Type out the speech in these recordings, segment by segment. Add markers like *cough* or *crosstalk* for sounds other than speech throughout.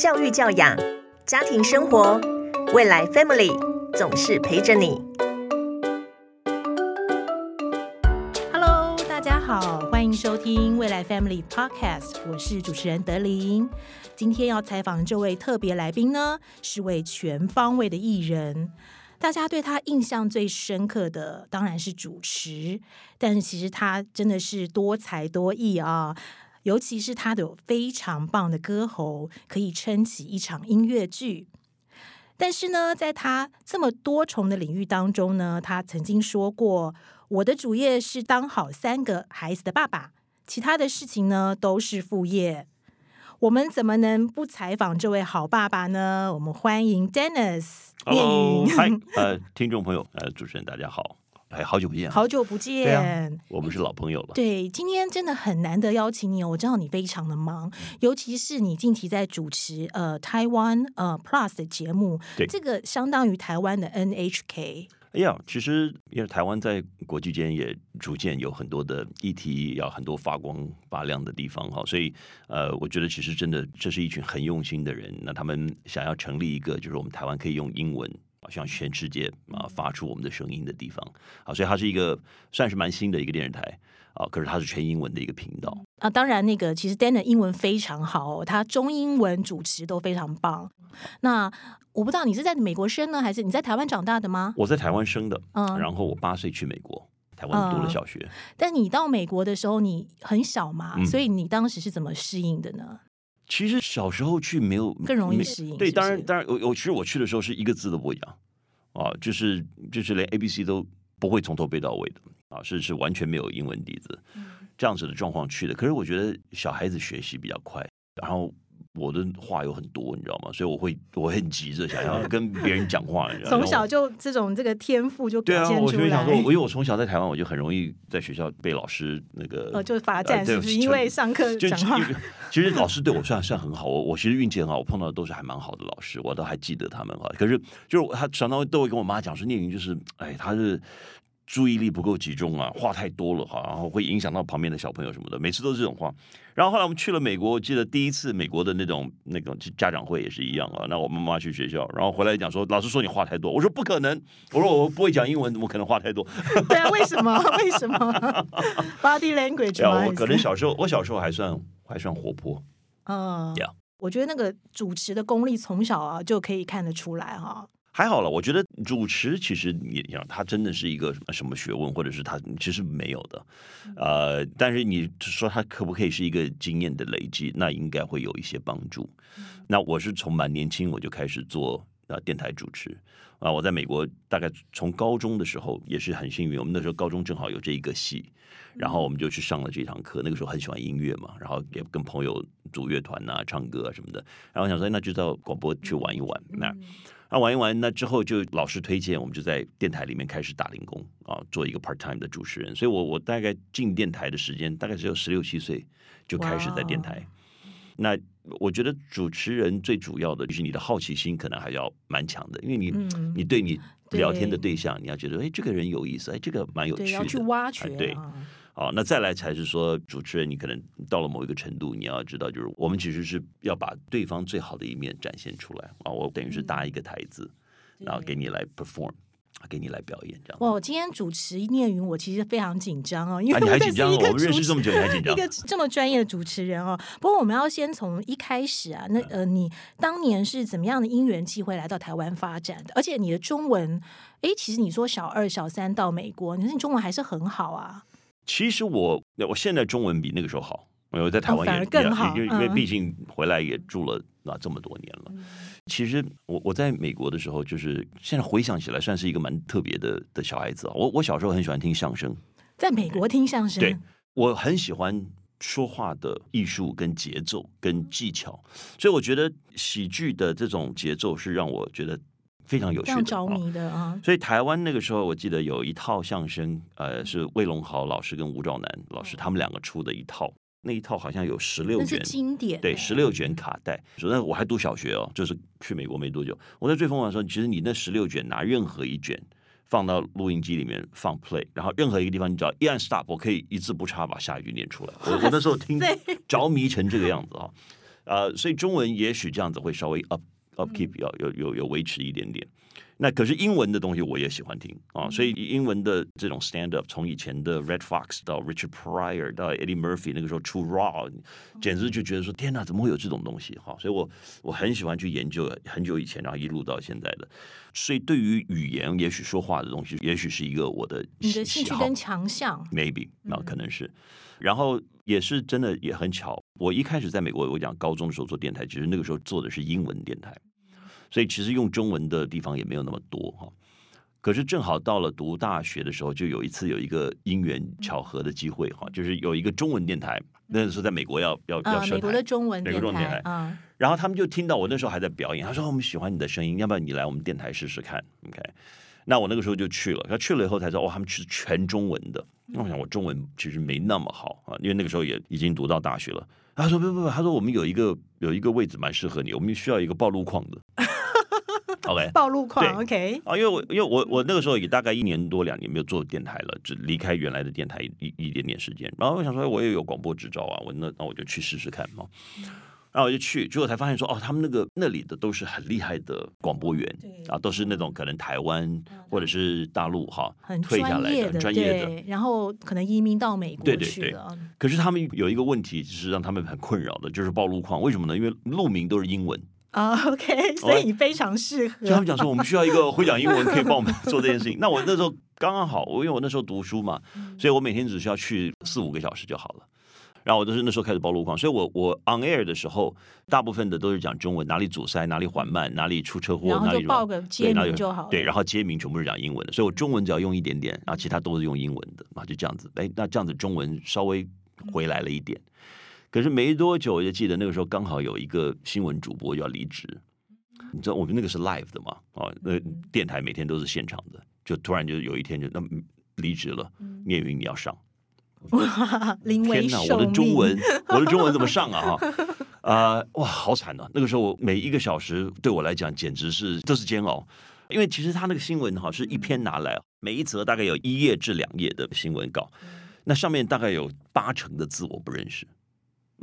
教育教养、家庭生活，未来 Family 总是陪着你。Hello，大家好，欢迎收听未来 Family Podcast，我是主持人德琳。今天要采访这位特别来宾呢，是位全方位的艺人。大家对他印象最深刻的当然是主持，但其实他真的是多才多艺啊。尤其是他的有非常棒的歌喉，可以撑起一场音乐剧。但是呢，在他这么多重的领域当中呢，他曾经说过：“我的主业是当好三个孩子的爸爸，其他的事情呢都是副业。”我们怎么能不采访这位好爸爸呢？我们欢迎 Dennis 聂 Hello，嗨，呃，听众朋友，呃，主持人大家好，哎，好久不见，好久不对啊见。我们是老朋友了。对，今天真的很难得邀请你哦，我知道你非常的忙，尤其是你近期在主持呃台湾呃 Plus 的节目，对这个相当于台湾的 NHK。哎呀，其实因为台湾在国际间也逐渐有很多的议题，要很多发光发亮的地方哈，所以呃，我觉得其实真的这是一群很用心的人，那他们想要成立一个就是我们台湾可以用英文。啊，向全世界啊发出我们的声音的地方啊，所以它是一个算是蛮新的一个电视台啊，可是它是全英文的一个频道。啊，当然，那个其实 Dan 的英文非常好、哦，他中英文主持都非常棒。那我不知道你是在美国生呢，还是你在台湾长大的吗？我在台湾生的，嗯然后我八岁去美国，台湾读了嗯小学。但你到美国的时候，你很小嘛，嗯所以你当时是怎么适应的呢？其实小时候去没有更容易没对，当然当然，我我其实我去的时候是一个字都不会讲啊，就是就是连 A B C 都不会从头背到尾的啊，是是完全没有英文底子嗯这样子的状况去的。可是我觉得小孩子学习比较快，然后。我的话有很多，你知道吗？所以我会我很急着想要跟别人讲话。*laughs* 从小就这种这个天赋就对啊，表现出来。我就想说，因为我从小在台湾，我就很容易在学校被老师那个呃，*laughs* 就是罚站，对是不是？因为上课就讲话 *laughs* 其实老师对我算算很好，我我其实运气很好，我碰到的都是还蛮好的老师，我都还记得他们哈。可是就是我他常常都会跟我妈讲说，聂云就是哎，他是。注意力不够集中啊，话太多了哈，然后会影响到旁边的小朋友什么的，每次都是这种话。然后后来我们去了美国，我记得第一次美国的那种那种家长会也是一样啊。那我妈妈去学校，然后回来讲说，老师说你话太多，我说不可能，我说我不会讲英文，怎么可能话太多？*laughs* 对啊，为什么？*laughs* 为什么？Body language 可能小时候，我小时候还算还算活泼，嗯 Yeah 我觉得那个主持的功力从小啊就可以看得出来哈。还好了，我觉得主持其实你想，他真的是一个什么学问，或者是他其实没有的，呃，但是你说他可不可以是一个经验的累积，那应该会有一些帮助。那我是从蛮年轻我就开始做呃电台主持啊，我在美国大概从高中的时候也是很幸运，我们那时候高中正好有这一个系，然后我们就去上了这堂课。那个时候很喜欢音乐嘛，然后也跟朋友组乐团啊、唱歌啊什么的。然后我想说，那就到广播去玩一玩。那那玩一玩，那之后就老师推荐，我们就在电台里面开始打零工啊，做一个 part time 的主持人。所以我我大概进电台的时间大概只有十六七岁就开始在电台。那我觉得主持人最主要的就是你的好奇心可能还要蛮强的，因为你、嗯你对你聊天的对象，你要觉得哎这个人有意思，哎这个蛮有趣，的，要去挖掘哎对，啊。好，那再来才是说，主持人你可能到了某一个程度，你要知道，就是我们其实是要把对方最好的一面展现出来啊。我等于是搭一个台子，然后给你来 perform，给你来表演这样。哇，我今天主持聂云，我其实非常紧张哦，因为啊，你还这紧张哦？是一个我们认识主这么久，你还紧张一？个这么专业的主持人哦。不过我们要先从一开始啊，那呃，你当年是怎么样的因缘机会来到台湾发展的？而且你的中文，哎，其实你说小二、小三到美国，你说你中文还是很好啊。其实我我现在中文比那个时候好，我在台湾也而更好因为因为嗯毕竟回来也住了啊这么多年了。其实我我在美国的时候，就是现在回想起来，算是一个蛮特别的的小孩子啊。我我小时候很喜欢听相声，在美国听相声，对我很喜欢说话的艺术、跟节奏、跟技巧，所以我觉得喜剧的这种节奏是让我觉得非常有趣的。着啊迷的啊。所以台湾那个时候，我记得有一套相声，呃，是魏龙豪老师跟吴兆南老师他们两个出的一套，那一套好像有十六卷，经典，对，十六卷卡带。说那我还读小学哦，就是去美国没多久，我在最疯狂的时候，其实你那十六卷拿任何一卷放到录音机里面放 play，然后任何一个地方你只要一按 stop，我可以一字不差把下一句念出来。我我那时候听塞着迷成这个样子啊。呃，所以中文也许这样子会稍微 up upkeep 要有有有维持一点点。那可是英文的东西我也喜欢听啊，所以英文的这种 stand up，从以前的 Red Fox 到 Richard Pryor 到 Eddie Murphy，那个时候出 Raw，简直就觉得说天哪，怎么会有这种东西哈？所以我我很喜欢去研究很久以前，然后一路到现在的。所以对于语言，也许说话的东西，也许是一个我的你的兴趣跟强项，maybe 那可能是。然后也是真的也很巧，我一开始在美国，我讲高中的时候做电台，其实那个时候做的是英文电台。所以其实用中文的地方也没有那么多哈，可是正好到了读大学的时候，就有一次有一个因缘巧合的机会哈，就是有一个中文电台，那时候在美国要要要美国的中文美国中文电台，嗯，然后他们就听到我那时候还在表演，他说我们喜欢你的声音，要不要你来我们电台试试看，OK？那我那个时候就去了，他去了以后才知道哇，他们是全中文的，那我想我中文其实没那么好啊，因为那个时候也已经读到大学了。他说不不不，他说我们有一个有一个位置蛮适合你，我们需要一个暴露框的。*laughs* OK，暴露框 OK 啊，因为我因为我我那个时候也大概一年多两年没有做电台了，只离开原来的电台一一点点时间，然后我想说我也有广播执照啊，我那那我就去试试看嘛，然后我就去，结果才发现说哦，他们那个那里的都是很厉害的广播员，啊，都是那种可能台湾或者是大陆哈，很退下来的专业的，然后可能移民到美国去了。可是他们有一个问题，就是让他们很困扰的，就是暴露框，为什么呢？因为路名都是英文。啊，OK，*laughs* 所以你非常适合。就他们讲说，我们需要一个会讲英文可以帮我们做这件事情。*laughs* 那我那时候刚刚好，我因为我那时候读书嘛，所以我每天只需要去四五个小时就好了。然后我都是那时候开始报路况，所以我我 on air 的时候，大部分的都是讲中文，哪里阻塞，哪里缓慢，哪里出车祸，哪里报个街名就好。对，然后街名全部是讲英文的，所以我中文只要用一点点，然后其他都是用英文的，啊，就这样子。哎，那这样子中文稍微回来了一点。可是没多久，我就记得那个时候刚好有一个新闻主播要离职。你知道我们那个是 live 的嘛？哦，那电台每天都是现场的，就突然就有一天就那离职了。聂云你要上，*laughs* 天哪！我的中文，我的中文怎么上啊？哈啊！哇，好惨啊！那个时候每一个小时对我来讲简直是都是煎熬，因为其实他那个新闻哈是一篇拿来，每一则大概有一页至两页的新闻稿，那上面大概有八成的字我不认识。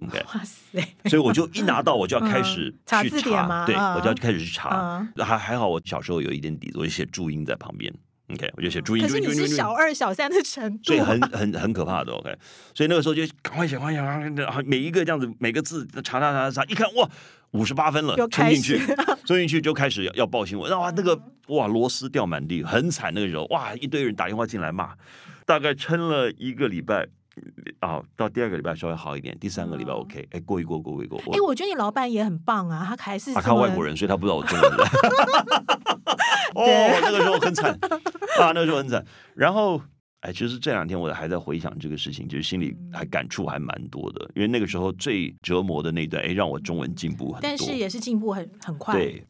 OK，哇塞！所以我就一拿到我就要开始去查，对，我就要开始去查。还还好，我小时候有一点底子，我就写注音在旁边。OK，我就写注意。可是你是小二、小三的程度，所以很很很可怕的。OK，所以那个时候就赶快写，赶快写，每一个这样子，每个字查查查查，一看哇，五十八分了，冲进去，冲进去就开始要要报新闻。哇，那个哇，螺丝掉满地，很惨。那个时候哇，一堆人打电话进来骂，大概撑了一个礼拜。啊，到第二个礼拜稍微好一点，第三个礼拜 OK，哎，过一过，过一过。哎，我觉得你老板也很棒啊，他还是他外国人，所以他不知道我中文。*laughs* 哦，那个时候很惨啊，那个时候很惨。然后，哎，其实这两天我还在回想这个事情，就是心里还感触还蛮多的，因为那个时候最折磨的那段，哎，让我中文进步很多，但是也是进步很很快。对，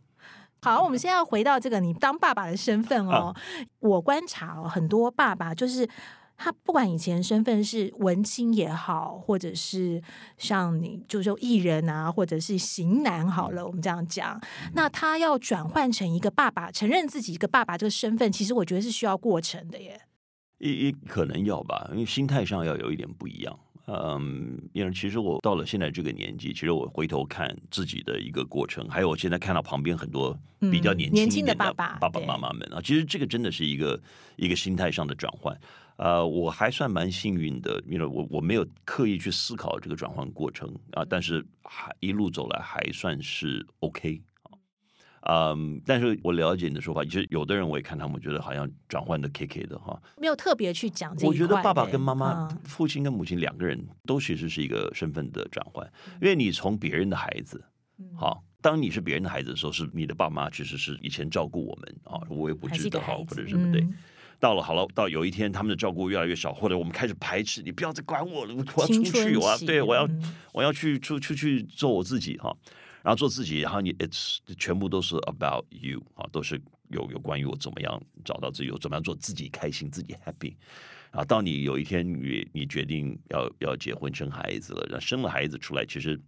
好，我们现在要回到这个你当爸爸的身份哦。我观察哦，很多爸爸就是。他不管以前身份是文青也好，或者是像你，就是说艺人啊，或者是型男好了，我们这样讲，那他要转换成一个爸爸，承认自己一个爸爸这个身份，其实我觉得是需要过程的耶。一一可能要吧，因为心态上要有一点不一样。嗯，因为其实我到了现在这个年纪，其实我回头看自己的一个过程，还有我现在看到旁边很多比较年轻的爸爸爸爸妈妈们啊，其实这个真的是一个一个心态上的转换。呃，我还算蛮幸运的，因为我我没有刻意去思考这个转换过程啊，但是还一路走来还算是 OK 啊，嗯，但是我了解你的说法，其实有的人我也看他们觉得好像转换的 K K 的哈，没有特别去讲。我觉得爸爸跟妈妈、父亲跟母亲两个人都其实是一个身份的转换，因为你从别人的孩子，好，当你是别人的孩子的时候，是你的爸妈其实是以前照顾我们啊，我也不至的好或者什么对。到了好了，到有一天他们的照顾越来越少，或者我们开始排斥你，不要再管我了，我要出去，我要对我要我要去出出去做我自己哈，然后做自己，然后你 it's 全部都是 about you 啊，都是有有关于我怎么样找到自己，怎么样做自己开心，自己 happy。然后到你有一天你你决定要要结婚生孩子了，然后生了孩子出来，其实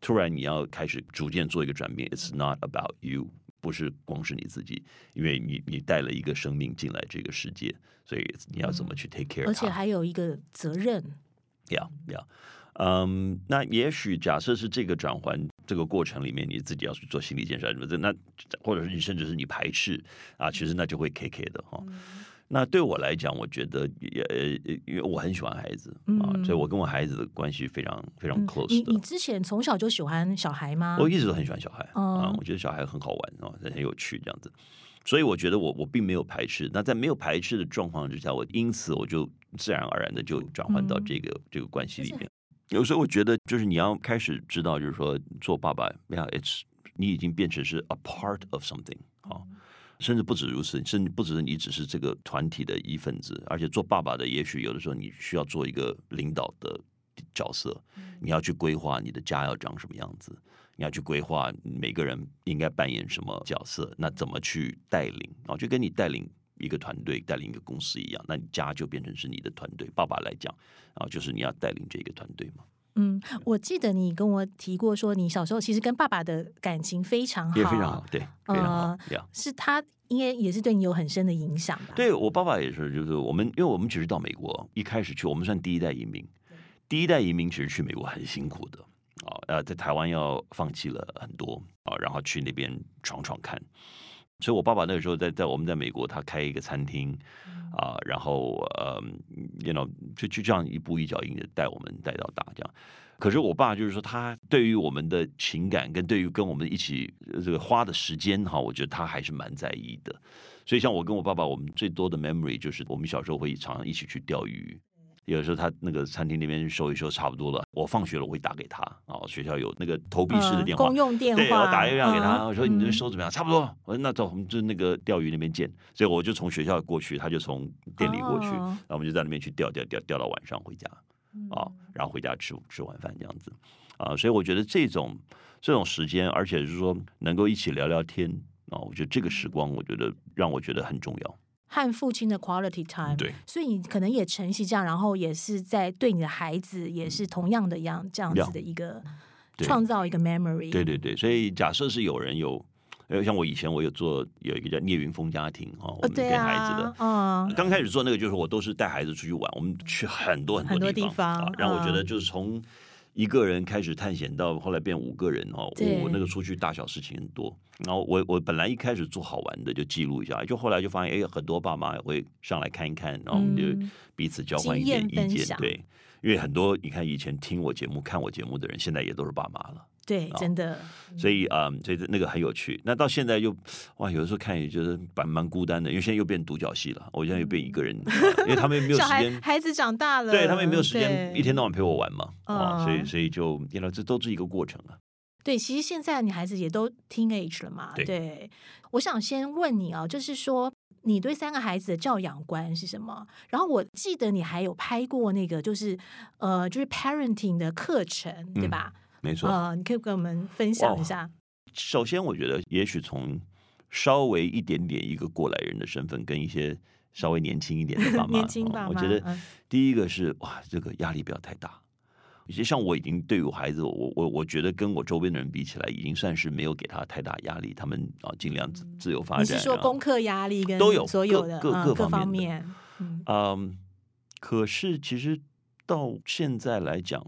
突然你要开始逐渐做一个转变，it's not about you。不是光是你自己，因为你你带了一个生命进来这个世界，所以你要怎么去 take care？而且还有一个责任。要要，嗯，那也许假设是这个转换这个过程里面，你自己要去做心理建设什么的，那或者是你甚至是你排斥啊，其实那就会 K K 的哈。那对我来讲，我觉得也呃，因为我很喜欢孩子啊，所以我跟我孩子的关系非常非常 close 的。你你之前从小就喜欢小孩吗？我一直都很喜欢小孩啊，我觉得小孩很好玩啊，很有趣这样子。所以我觉得我我并没有排斥。那在没有排斥的状况之下，我因此我就自然而然的就转换到这个这个关系里面。有时候我觉得，就是你要开始知道，就是说做爸爸，Yeah，it's 你已经变成是 a part of something 啊。甚至不止如此，甚至不只是你只是这个团体的一份子，而且做爸爸的，也许有的时候你需要做一个领导的角色，你要去规划你的家要长什么样子，你要去规划每个人应该扮演什么角色，那怎么去带领啊？就跟你带领一个团队、带领一个公司一样，那你家就变成是你的团队。爸爸来讲啊，就是你要带领这个团队嘛。嗯，我记得你跟我提过，说你小时候其实跟爸爸的感情非常好，也非常好，对，非常好。是他应该也是对你有很深的影响吧？对我爸爸也是，就是我们，因为我们只是到美国一开始去，我们算第一代移民，第一代移民其实去美国很辛苦的啊，呃，在台湾要放弃了很多啊，然后去那边闯闯看。所以我爸爸那个时候在在我们在美国，他开一个餐厅啊，然后呃，you know，就就这样一步一脚印的带我们带到大这样。可是我爸就是说，他对于我们的情感跟对于跟我们一起这个花的时间哈，我觉得他还是蛮在意的。所以像我跟我爸爸，我们最多的 memory 就是我们小时候会常常一起去钓鱼。有时候他那个餐厅那边收一收差不多了，我放学了我会打给他啊，学校有那个投币式的电话，公用电话，对，我打电话给他，我说你这收怎么样？差不多，我说那走，我们就那个钓鱼那边见。所以我就从学校过去，他就从店里过去，然后我们就在那边去钓钓钓钓到晚上回家啊，然后回家吃吃晚饭这样子啊。所以我觉得这种这种时间，而且是说能够一起聊聊天啊，我觉得这个时光，我觉得让我觉得很重要。和父亲的 quality time，对，所以你可能也承袭这样，然后也是在对你的孩子也是同样的样这样子的一个创造一个 memory。对对对，所以假设是有人有，呃，像我以前我有做有一个叫聂云峰家庭哈，我们跟孩子的，嗯，刚开始做那个就是我都是带孩子出去玩，我们去很多很多地方，然后我觉得就是从。一个人开始探险，到后来变五个人哦，我那个出去大小事情很多。然后我我本来一开始做好玩的，就记录一下，就后来就发现，哎，很多爸妈也会上来看一看，然后我们就彼此交换一点意见。对，因为很多你看以前听我节目、看我节目的人，现在也都是爸妈了。对，真的。所以啊，所以那个很有趣。那到现在又哇，有的时候看也觉得蛮蛮孤单的，因为现在又变独角戏了。我现在又变一个人，因为他们没有时间，孩子长大了，对他们也没有时间一天到晚陪我玩嘛。啊，所以所以就，你知这都是一个过程啊。对，其实现在女孩子也都 teenage 了嘛。对，我想先问你啊，就是说你对三个孩子的教养观是什么？然后我记得你还有拍过那个，就是呃，就是 parenting 的课程，对吧？没错啊，你可以跟我们分享一下。首先，我觉得也许从稍微一点点一个过来人的身份，跟一些稍微年轻一点的爸 *laughs* 妈，年轻爸妈，我觉得第一个是哇，这个压力不要太大。其实像我已经对我孩子，我我我觉得跟我周边的人比起来，已经算是没有给他太大压力。他们啊，尽量自自由发展。你是说功课压力跟都有所有的各各方面？嗯，可是其实到现在来讲，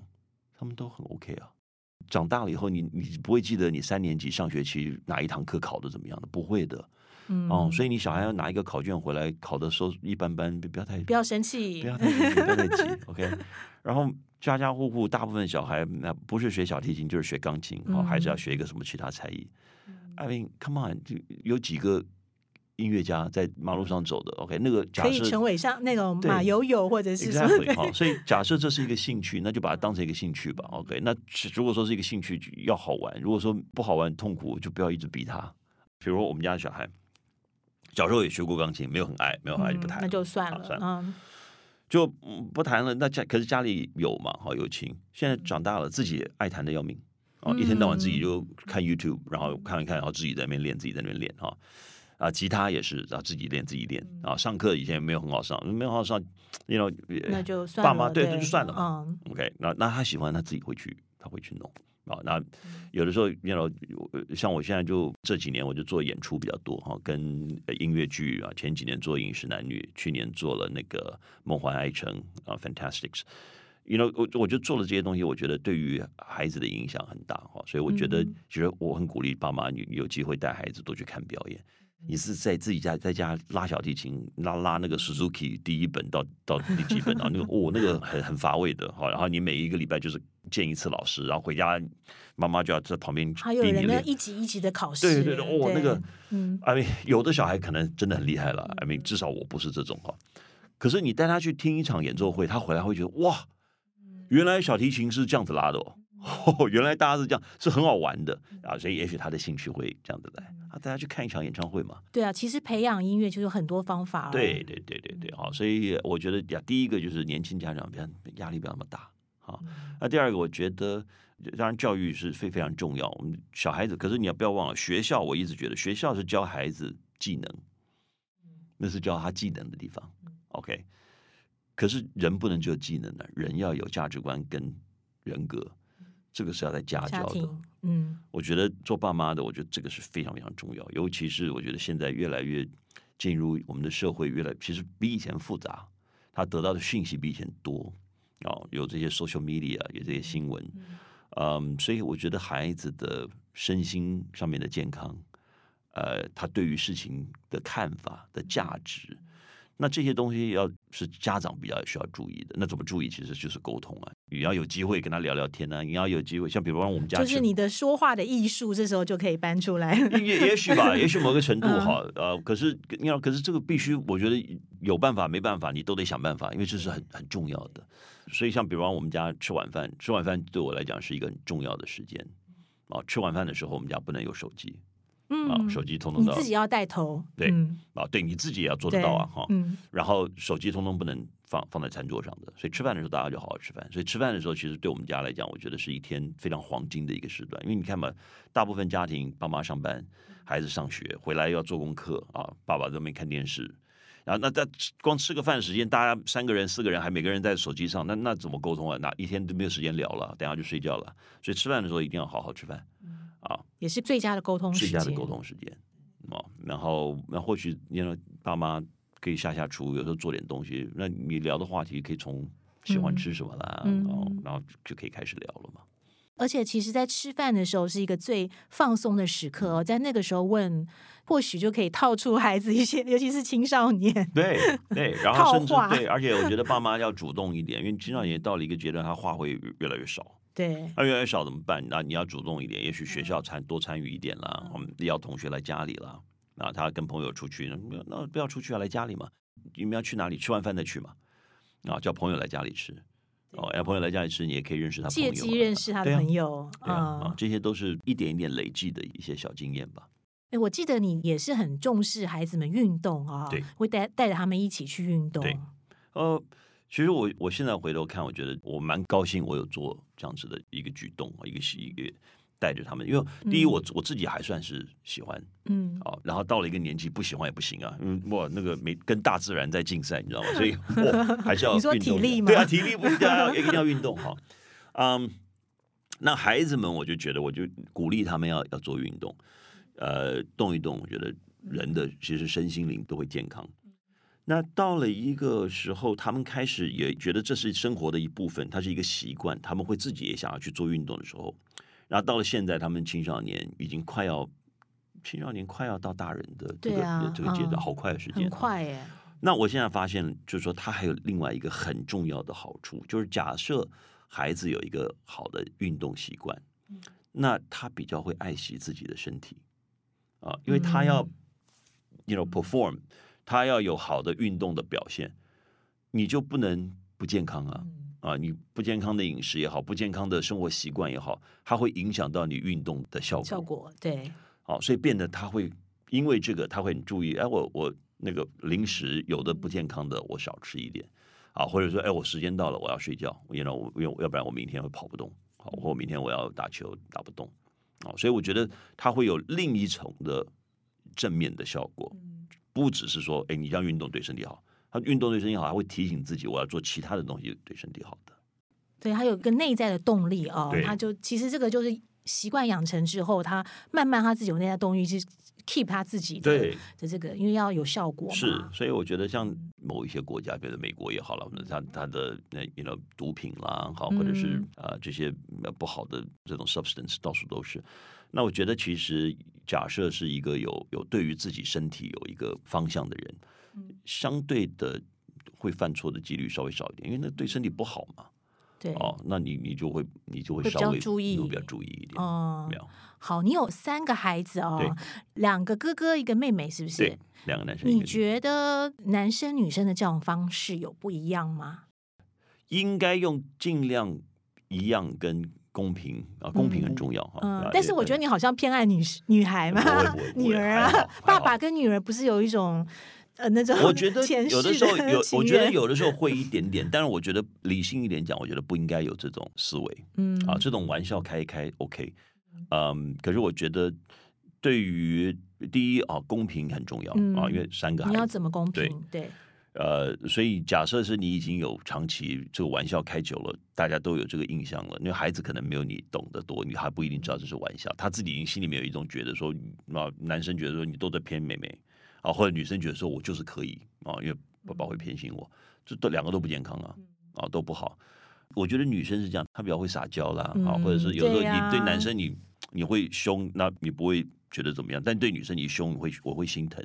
他们都很 OK 啊。长大了以后，你你不会记得你三年级上学期哪一堂课考的怎么样的，不会的，嗯哦，所以你小孩要拿一个考卷回来，考的时候一般般，不要太不要生气，不要太不要太急，OK。*laughs* 然后家家户户大部分小孩那不是学小提琴就是学钢琴，哦，还是要学一个什么其他才艺。I mean, come on，就有几个。音乐家在马路上走的，OK，那个可以成为像那种马友友或者是什么？好，所以假设这是一个兴趣，那就把它当成一个兴趣吧，OK。那如果说是一个兴趣要好玩，如果说不好玩痛苦，就不要一直逼他。比如说我们家的小孩，小时候也学过钢琴，没有很爱，没有很爱就不弹，那就算了，算了，就不弹了。那家可是家里有嘛，好有琴。现在长大了，自己爱弹的要命，哦，一天到晚自己就看 YouTube，然后看一看，然后自己在那边练，自己在那边练，哈。啊，吉他也是，啊自己练自己练啊。上课以前也没有很好上，没有很好上，因为那就爸妈对那就算了嘛。OK，那那他喜欢他自己会去，他会去弄啊。那有的时候，你 know 像我现在就这几年我就做演出比较多哈，跟音乐剧啊。前几年做《饮食男女》，去年做了那个《梦幻爱城》啊，《Fantastics》。you know，我我就做了这些东西，我觉得对于孩子的影响很大哈，所以我觉得嗯其实我很鼓励爸妈，你你有机会带孩子多去看表演。你是在自己家在家拉小提琴，拉拉那个 Suzuki 第一本到到第几本啊？那个哦，那个很很乏味的哈。然后你每一个礼拜就是见一次老师，然后回家妈妈就要在旁边还有人呢逼你练。一级一级的考试，对对对，哦，那个嗯 I mean，有的小孩可能真的很厉害了，I mean，至少我不是这种哈。可是你带他去听一场演奏会，他回来会觉得哇，原来小提琴是这样子拉的哦。哦，原来大家是这样，是很好玩的啊，所以也许他的兴趣会这样子来啊，大家去看一场演唱会嘛。对啊，其实培养音乐就有很多方法、哦。对对对对对，好，所以我觉得呀，第一个就是年轻家长不要压力不要那么大，好。那第二个，我觉得当然教育是非非常重要，我们小孩子，可是你要不要忘了，学校我一直觉得学校是教孩子技能，那是教他技能的地方，OK。可是人不能只有技能的，人要有价值观跟人格，这个是要在家教的。嗯我觉得做爸妈的，我觉得这个是非常非常重要，尤其是我觉得现在越来越进入我们的社会，越来其实比以前复杂，他得到的讯息比以前多哦，有这些 social media，有这些新闻，嗯，所以我觉得孩子的身心上面的健康，呃，他对于事情的看法的价值。那这些东西要是家长比较需要注意的，那怎么注意？其实就是沟通啊，你要有机会跟他聊聊天啊，你要有机会，像比如说我们家就是你的说话的艺术，这时候就可以搬出来。也也许吧，*laughs* 也许某个程度嗯，呃，可是你要，可是这个必须，我觉得有办法没办法，你都得想办法，因为这是很很重要的。所以像比方我们家吃晚饭，吃晚饭对我来讲是一个很重要的时间啊。吃晚饭的时候，我们家不能有手机啊，嗯，手机通通你自己要带头。对嗯啊，对你自己也要做得到啊哈。嗯然后手机通通不能放放在餐桌上的，所以吃饭的时候大家就好好吃饭。所以吃饭的时候，其实对我们家来讲，我觉得是一天非常黄金的一个时段。因为你看嘛，大部分家庭爸妈上班，孩子上学，回来要做功课啊，爸爸在那边看电视。然后那在光吃个饭时间，大家三个人、四个人还每个人在手机上，那那怎么沟通啊？那一天都没有时间聊了，等下就睡觉了。所以吃饭的时候一定要好好吃饭啊，也是最佳的沟通时间。最佳的沟通时间哦。然后那或许你 know 爸妈可以下下厨，有时候做点东西。那你聊的话题可以从喜欢吃什么啦，嗯然后然后就可以开始聊了嘛。而且，其实，在吃饭的时候是一个最放松的时刻哦，在那个时候问，或许就可以套出孩子一些，*laughs* 尤其是青少年。对对，然后甚至话对，而且我觉得爸妈要主动一点，因为青少年到了一个阶段，他话会越来越少。对，那越来越少怎么办？那你要主动一点，也许学校参多参与一点啦，我们要同学来家里啦。那他跟朋友出去，那那不要出去啊，来家里嘛。你们要去哪里？吃完饭再去嘛。啊，叫朋友来家里吃。哦，让朋友来家里吃，你也可以认识他朋友啊。借机认识他的朋友。对啊，啊嗯，这些都是一点一点累积的一些小经验吧。哎，我记得你也是很重视孩子们运动啊，对会带带着他们一起去运动。对呃，其实我我现在回头看，我觉得我蛮高兴，我有做这样子的一个举动，一个一个带着他们，因为第一，嗯我我自己还算是喜欢嗯，啊，然后到了一个年纪，不喜欢也不行啊，因为哇，那个没跟大自然在竞赛，你知道吗？所以 *laughs* 我，还是要你说运动体力吗对啊，体力不一定 *laughs* 要一定要运动哈。嗯，那孩子们，我就觉得，我就鼓励他们要要做运动，呃，动一动，我觉得人的其实身心灵都会健康。那到了一个时候，他们开始也觉得这是生活的一部分，它是一个习惯，他们会自己也想要去做运动的时候，然后到了现在，他们青少年已经快要青少年快要到大人的这个、这个阶段，嗯好快的时间，很快耶。那我现在发现，就是说，它还有另外一个很重要的好处，就是假设孩子有一个好的运动习惯，那他比较会爱惜自己的身体。啊，因为他要、嗯。you know perform，他要有好的运动的表现，你就不能不健康啊。啊，你不健康的饮食也好，不健康的生活习惯也好，它会影响到你运动的效果。效果对，好，所以变得他会因为这个，他会很注意，哎，我我那个零食有的不健康的，我少吃一点。啊，或者说，哎，我时间到了，我要睡觉，因为我因为要不然我明天会跑不动，好，或明天我要打球打不动，啊，所以我觉得它会有另一重的正面的效果，不只是说，哎，你这样运动对身体好，他运动对身体好，还会提醒自己我要做其他的东西对身体好的。对，他有一个内在的动力哦，他就其实这个就是习惯养成之后，他慢慢他自己有内在动力去 keep 他自己的对的这个，因为要有效果嘛。是，所以我觉得像某一些国家，比如美国也好了，像他的那 you know 毒品啦，好，或者是嗯啊、呃这些呃不好的这种 substance 到处都是。那我觉得其实假设是一个有有对于自己身体有一个方向的人，嗯相对的会犯错的几率稍微少一点，因为那对身体不好嘛。对哦，那你你就会你就会稍微注意比较注意一点。哦没有，好，你有三个孩子哦，两个哥哥一个妹妹，是不是对？，两个男生你。觉得男生女生的教养方式有不一样吗？应该用尽量一样跟公平啊，公平很重要哈。但是我觉得你好像偏爱女女孩嘛。女儿啊爸爸跟女儿不是有一种呃那种我觉得 *laughs* 有的时候有，我觉得有的时候会一点点，*laughs* 但是我觉得理性一点讲，我觉得不应该有这种思维。嗯。啊，这种玩笑开一开 OK，嗯，可是我觉得对于第一啊，公平很重要啊，嗯。因为三个你要，怎么公对。平？对，呃，所以假设是你已经有长期这个玩笑开久了，大家都有这个印象了，因为孩子可能没有你懂得多，你还不一定知道这是玩笑，他自己已经心里面有一种觉得说，啊，男生觉得说你都在偏妹妹啊，或者女生觉得说我就是可以啊，因为爸爸会偏心我，这都两个都不健康啊，啊，都不好。我觉得女生是这样，她比较会撒娇啦，啊，嗯或者是有时候你对男生你你会凶，那你不会觉得怎么样，但对女生你凶，你会我会心疼。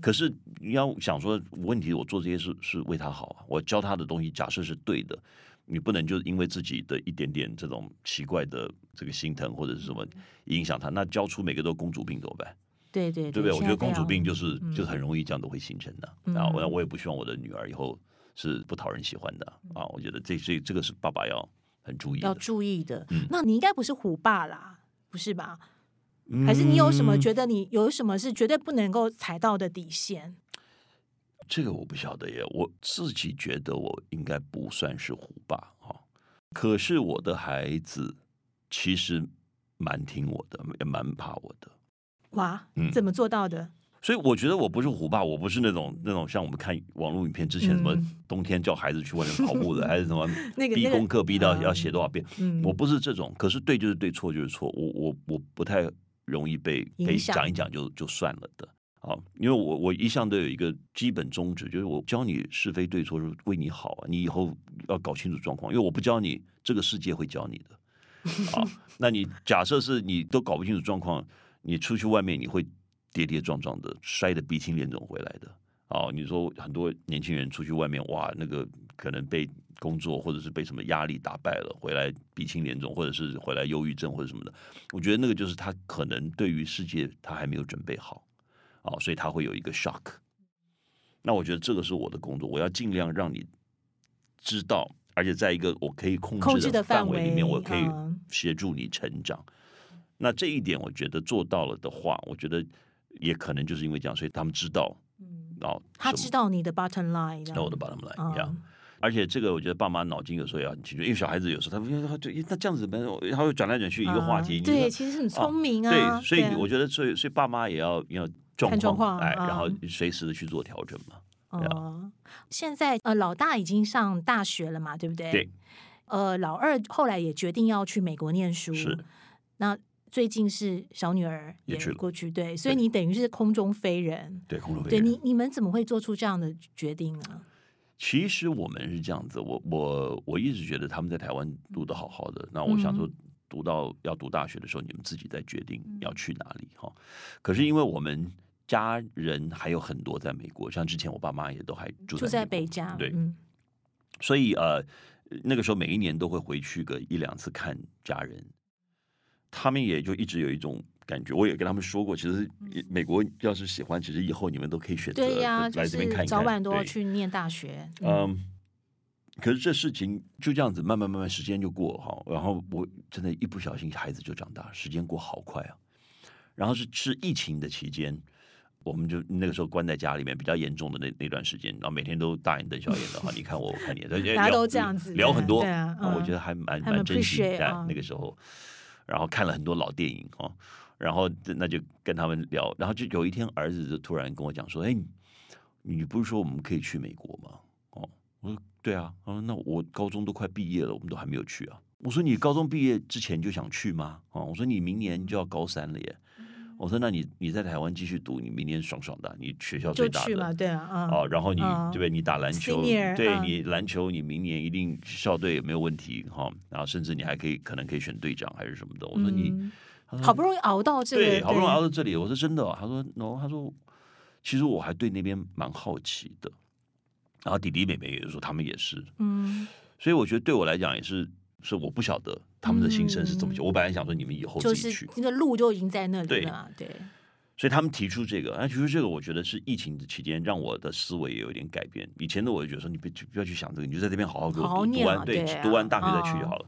可是你要想说，问题我做这些事是为他好啊，我教他的东西假设是对的，你不能就因为自己的一点点这种奇怪的这个心疼或者是什么影响他，那教出每个都公主病怎么办？对对对不对？我觉得公主病就是嗯就是很容易这样都会形成的。嗯啊，我我也不希望我的女儿以后是不讨人喜欢的啊。我觉得这这这个是爸爸要很注意要。注意的嗯。那你应该不是虎爸啦，不是吧？还是你有什么嗯觉得你有什么是绝对不能够踩到的底线？这个我不晓得耶，我自己觉得我应该不算是虎爸哈、可是我的孩子其实蛮听我的，也蛮怕我的。哇嗯，怎么做到的？所以我觉得我不是虎爸，我不是那种那种像我们看网络影片之前什么嗯冬天叫孩子去外面跑步的，*laughs* 还是什么逼功课逼到嗯要写多少遍，嗯，我不是这种。可是对就是对，错就是错，我我我不太容易被被讲一讲就就算了的。啊，因为我我一向都有一个基本宗旨，就是我教你是非对错是为你好啊，你以后要搞清楚状况，因为我不教你，这个世界会教你的。啊，*laughs* 那你假设是你都搞不清楚状况，你出去外面你会跌跌撞撞的，摔得鼻青脸肿回来的。啊，你说很多年轻人出去外面，哇，那个可能被工作或者是被什么压力打败了，回来鼻青脸肿，或者是回来忧郁症或者什么的。我觉得那个就是他可能对于世界他还没有准备好，哦，所以他会有一个 shock。那我觉得这个是我的工作，我要尽量让你知道，而且在一个我可以控控制的范范围围里面，我可以嗯协助你成长。那这一点，我觉得做到了的话，我觉得也可能就是因为这样，所以他们知道，嗯哦，他知道你的 bottom line，那我的 bottom line 一样。嗯而且这个，我觉得爸妈脑筋有时候也要很清楚，因为小孩子有时候他就他这样子，他会转来转去一个话题，对，其实很聪明啊。对，所以我觉得，所以所以爸妈也要要状看状况哎，嗯然后随时的去做调整嘛。哦，现在呃，老大已经上大学了嘛，对不对？对。呃，老二后来也决定要去美国念书。是。那最近是小女儿也过去，对，所以你等于是空中飞人。对，空中飞人对你，你们怎么会做出这样的决定呢？其实我们是这样子，我我我一直觉得他们在台湾读的好好的，那我想说，读到要读大学的时候，你们自己再决定要去哪里哈。可是因为我们家人还有很多在美国，像之前我爸妈也都还住住在北加，对，嗯。所以呃，那个时候每一年都会回去个一两次看家人，他们也就一直有一种感觉。我也跟他们说过，其实美国要是喜欢，其实以后你们都可以选择对呀，就来这边看一看，是早晚都要去念大学。嗯，可是这事情就这样子慢慢慢慢时间就过哈，然后我真的，一不小心孩子就长大，时间过好快啊。然后是是疫情的期间，我们就那个时候关在家里面比较严重的那那段时间，然后每天都大眼瞪小眼的哈，你看我，我看你，*laughs* 大家都这样子聊很多，对啊我嗯觉得还蛮蛮珍惜在啊那个时候，然后看了很多老电影哈，然后那就跟他们聊，然后就有一天儿子就突然跟我讲说，哎，你你不是说我们可以去美国吗？哦，我说对啊，他说那我高中都快毕业了，我们都还没有去啊。我说你高中毕业之前就想去吗？哦，我说你明年就要高三了耶。我说那你你在台湾继续读，你明年爽爽的，你学校最大的。对啊，啊，哦，然后你嗯对不对？你打篮球对你篮球，你明年一定校队也没有问题哈。然后甚至你还可以可能可以选队长还是什么的。我说你好不容易熬到这里，对，好不容易熬到这里，我说真的哦、他说 no，他说其实我还对那边蛮好奇的。然后弟弟妹妹也说他们也是，嗯，所以我觉得对我来讲也是，是我不晓得他们的心声是怎么嗯。我本来想说你们以后就是自己去，那个路就已经在那里了啊，对，所以他们提出这个，那提出这个，我觉得是疫情的期间让我的思维也有点改变。以前的我就觉得说，你别不要去想这个，你就在这边好好给我读，读完对，啊对啊读完大学再去就哦好了。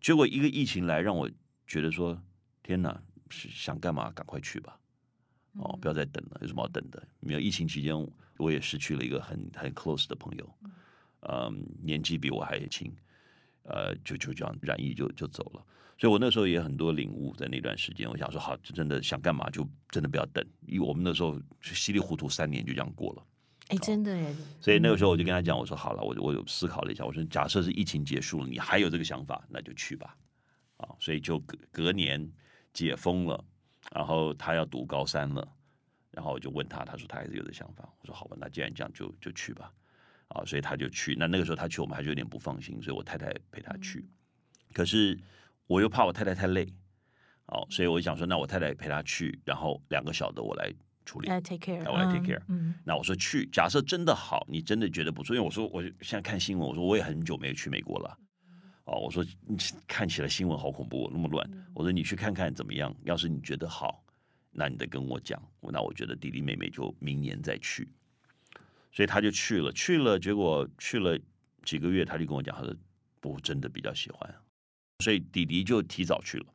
结果一个疫情来，让我觉得说，天哪，是想干嘛赶快去吧，哦，嗯不要再等了，有什么好等的？没有疫情期间，我也失去了一个很很 close 的朋友，嗯，年纪比我还轻，呃，就就这样染疫就就走了。所以我那时候也很多领悟，在那段时间，我想说，好，就真的想干嘛就真的不要等，因为我们那时候稀里糊涂三年就这样过了。哎，真的耶，所以那个时候我就跟他讲，我说好了，我我有思考了一下，我说假设是疫情结束了，你还有这个想法，那就去吧。啊，所以就隔隔年解封了，然后他要读高三了，然后我就问他，他说他还是有这想法，我说好吧，那既然这样就就去吧。啊，所以他就去。那那个时候他去，我们还是有点不放心，所以我太太陪他去。可是我又怕我太太太累，哦，所以我想说，那我太太陪他去，然后两个小的我来处理。来 take care，那我来 take 嗯 care 嗯，那我说去，假设真的好，你真的觉得不错，因为我说我现在看新闻，我说我也很久没有去美国了。哦，我说你看起来新闻好恐怖、哦，那么乱。我说你去看看怎么样？要是你觉得好，那你得跟我讲。那我觉得弟弟妹妹就明年再去。所以他就去了，去了，结果去了几个月，他就跟我讲，他说我真的比较喜欢，所以弟弟就提早去了。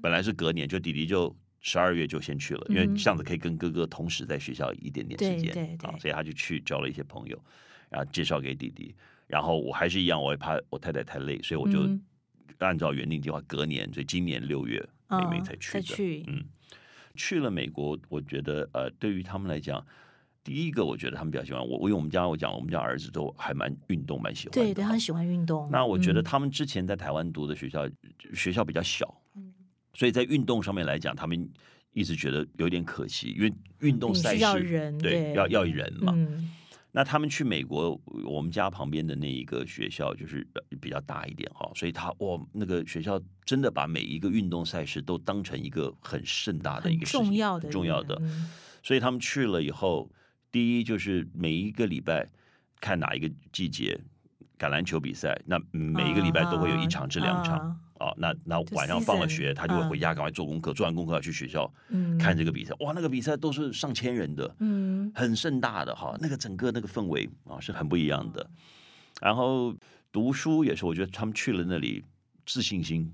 本来是隔年，就弟弟就十二月就先去了，因为嗯这样子可以跟哥哥同时在学校一点点时间对对对啊，所以他就去交了一些朋友，然后介绍给弟弟。然后我还是一样，我也怕我太太太累，所以我就嗯按照原定计划隔年，所以今年六月妹妹嗯才去的。嗯，去了美国，我觉得呃，对于他们来讲，第一个我觉得他们比较喜欢我，因为我们家我讲我们家儿子都还蛮运动，蛮喜欢的。对对，他很喜欢运动。那我觉得嗯他们之前在台湾读的学校，学校比较小，嗯所以在运动上面来讲，他们一直觉得有点可惜，因为运动赛事要人对对要要人嘛。嗯那他们去美国，我们家旁边的那一个学校就是呃比较大一点哈，所以他哇，那个学校真的把每一个运动赛事都当成一个很盛大的一个重要的很重要的。所以他们去了以后，第一就是每一个礼拜看哪一个季节橄榄球比赛，那每一个礼拜都会有一场至两场啊哦。那那晚上放了学，他就会回嗯家赶快做功课，做完功课要去学校嗯看这个比赛。哇，那个比赛都是上千人的，嗯很盛大的哈，那个整个那个氛围啊是很不一样的。然后读书也是，我觉得他们去了那里自信心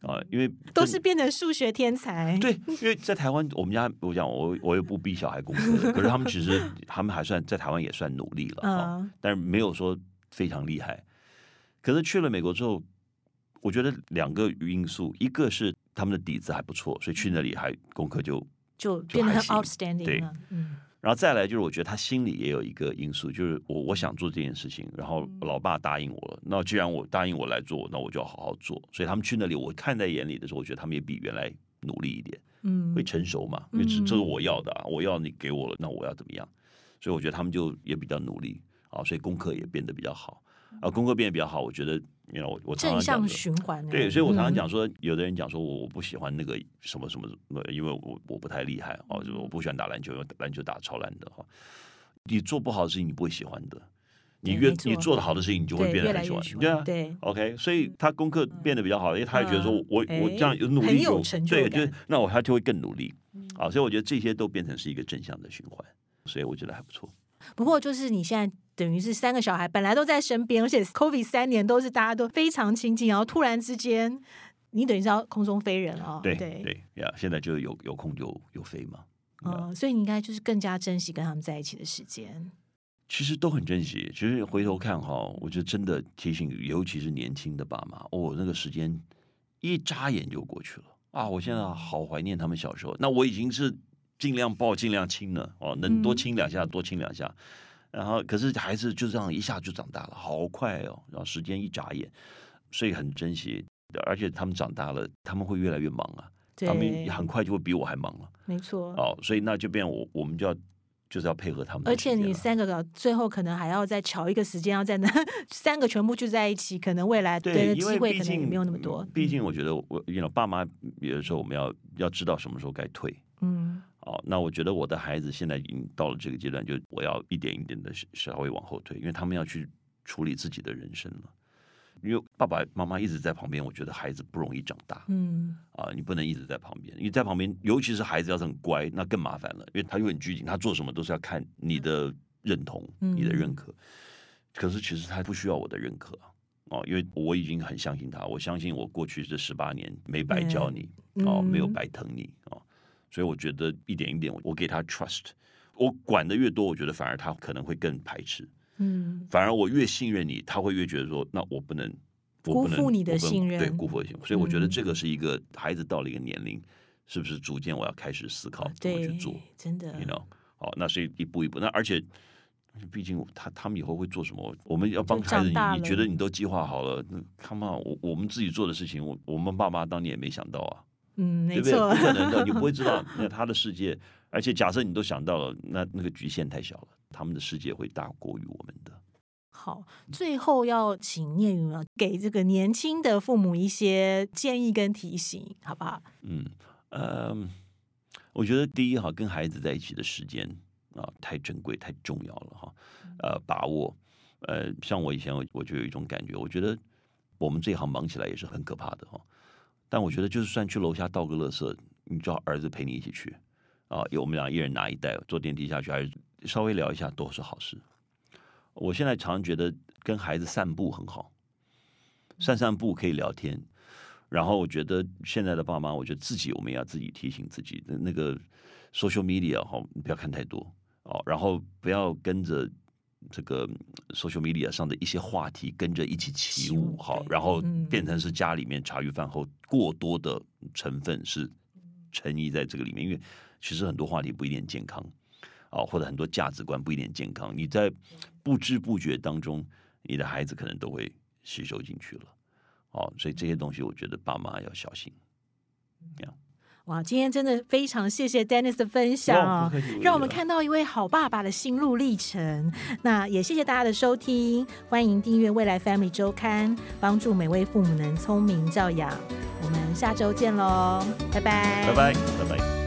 啊，因为都是变成数学天才。对，因为在台湾，我们家我讲我我又不逼小孩功课，可是他们其实 *laughs* 他们还算在台湾也算努力了哈，嗯但是没有说非常厉害。可是去了美国之后，我觉得两个因素，一个是他们的底子还不错，所以去那里还功课就就变得很 outstanding 对了。嗯然后再来就是，我觉得他心里也有一个因素，就是我我想做这件事情，然后嗯老爸答应我了，那既然我答应我来做，那我就要好好做。所以他们去那里，我看在眼里的时候，我觉得他们也比原来努力一点，嗯会成熟嘛，因为这这是嗯我要的啊，我要你给我了，那我要怎么样？所以我觉得他们就也比较努力啊，所以功课也变得比较好啊，功课变得比较好，我觉得，you know，我我常正向常讲循环欸。对，所以我常常嗯讲说，有的人讲说我我不喜欢那个什么什么，呃因为我我不太厉害哦，就是我不喜欢打篮球，因为篮球打超烂的哈。你做不好的事情，你不会喜欢的。你越你做的好的事情，你就会变得很喜欢对啊，对 OK，所以他功课变得比较好，因为他也觉得说嗯我我这样哎有努力有力就对，成就那我他就会更努力啊。所以我觉得这些都变成是一个正向的循环，所以我觉得还不错。不过就是你现在等于是三个小孩本来都在身边，而且 COVID 三年都是大家都非常亲近，然后突然之间你等于是要空中飞人啊、哦，对对对呀，现在就有有空就有飞嘛。嗯，所以你应该就是更加珍惜跟他们在一起的时间。其实都很珍惜。其实回头看哈，我觉得真的提醒，尤其是年轻的爸妈，哦，那个时间一眨眼就过去了啊！我现在好怀念他们小时候。那我已经是尽量抱、尽量亲了哦，能多嗯亲两下多亲两下。然后，可是孩子就这样一下就长大了，好快哦！然后时间一眨眼，所以很珍惜。而且他们长大了，他们会越来越忙啊，他们，很快就会比我还忙了没错。哦，所以那就变我我们就要就是要配合他们而且你三个搞最后可能还要再瞧一个时间，要在那 *laughs* 三个全部聚在一起，可能未来对，的机会可能也没有那么多。毕竟我觉得我，you know，爸妈有的时候我们要要知道什么时候该退。嗯，哦，那我觉得我的孩子现在已经到了这个阶段，就我要一点一点的稍微往后退，因为他们要去处理自己的人生了。因为爸爸妈妈一直在旁边，我觉得孩子不容易长大嗯，啊，你不能一直在旁边，因为在旁边，尤其是孩子要是很乖，那更麻烦了，因为他又很拘谨，他做什么都是要看你的认同、你的认可。可是其实他不需要我的认可啊，哦，因为我已经很相信他，我相信我过去这十八年没白教你，哦，没有嗯白疼你哦，所以我觉得一点一点，我给他 trust，我管的越多，我觉得反而他可能会更排斥，嗯，反而我越信任你，他会越觉得说，那我不能。我不能辜负你的信任对，辜负我的信任，所以我觉得嗯这个是一个孩子到了一个年龄，是不是逐渐我要开始思考怎么去做，真的，you know，好，那所以一步一步，那而且毕竟他他们以后会做什么，我们要帮孩子，你你觉得你都计划好了，那 come on，我我们自己做的事情，我我们爸妈当年也没想到啊，嗯，没对不对？错不，可能的，你不会知道 *laughs* 那他的世界，而且假设你都想到了，那那个局限太小了，他们的世界会大过于我们的。好，最后要请聂云啊，给这个年轻的父母一些建议跟提醒，好不好？嗯，呃，我觉得第一哈，跟孩子在一起的时间啊，太珍贵、太重要了哈。呃，把握，呃，像我以前我我就有一种感觉，我觉得我们这一行忙起来也是很可怕的哈。但我觉得，就是算去楼下倒个垃圾，你叫儿子陪你一起去啊，有我们俩一人拿一袋，坐电梯下去，还是稍微聊一下，都是好事。我现在常觉得跟孩子散步很好，散散步可以聊天。然后我觉得现在的爸妈，我觉得自己我们也要自己提醒自己的那个 social media 哈，你不要看太多哦，然后不要跟着这个 social media 上的一些话题跟着一起起起舞舞哈，然后嗯变成是家里面茶余饭后过多的成分是沉溺在这个里面，因为其实很多话题不一定健康啊，或者很多价值观不一定健康，你在不知不觉当中，你的孩子可能都会吸收进去了。哦，所以这些东西我觉得爸妈要小心。哇，今天真的非常谢谢 Dennis 的分享让我们看到一位好爸爸的心路历程。那也谢谢大家的收听，欢迎订阅未来 Family 周刊，帮助每位父母能聪明教养。我们下周见喽，拜拜，拜拜，拜拜。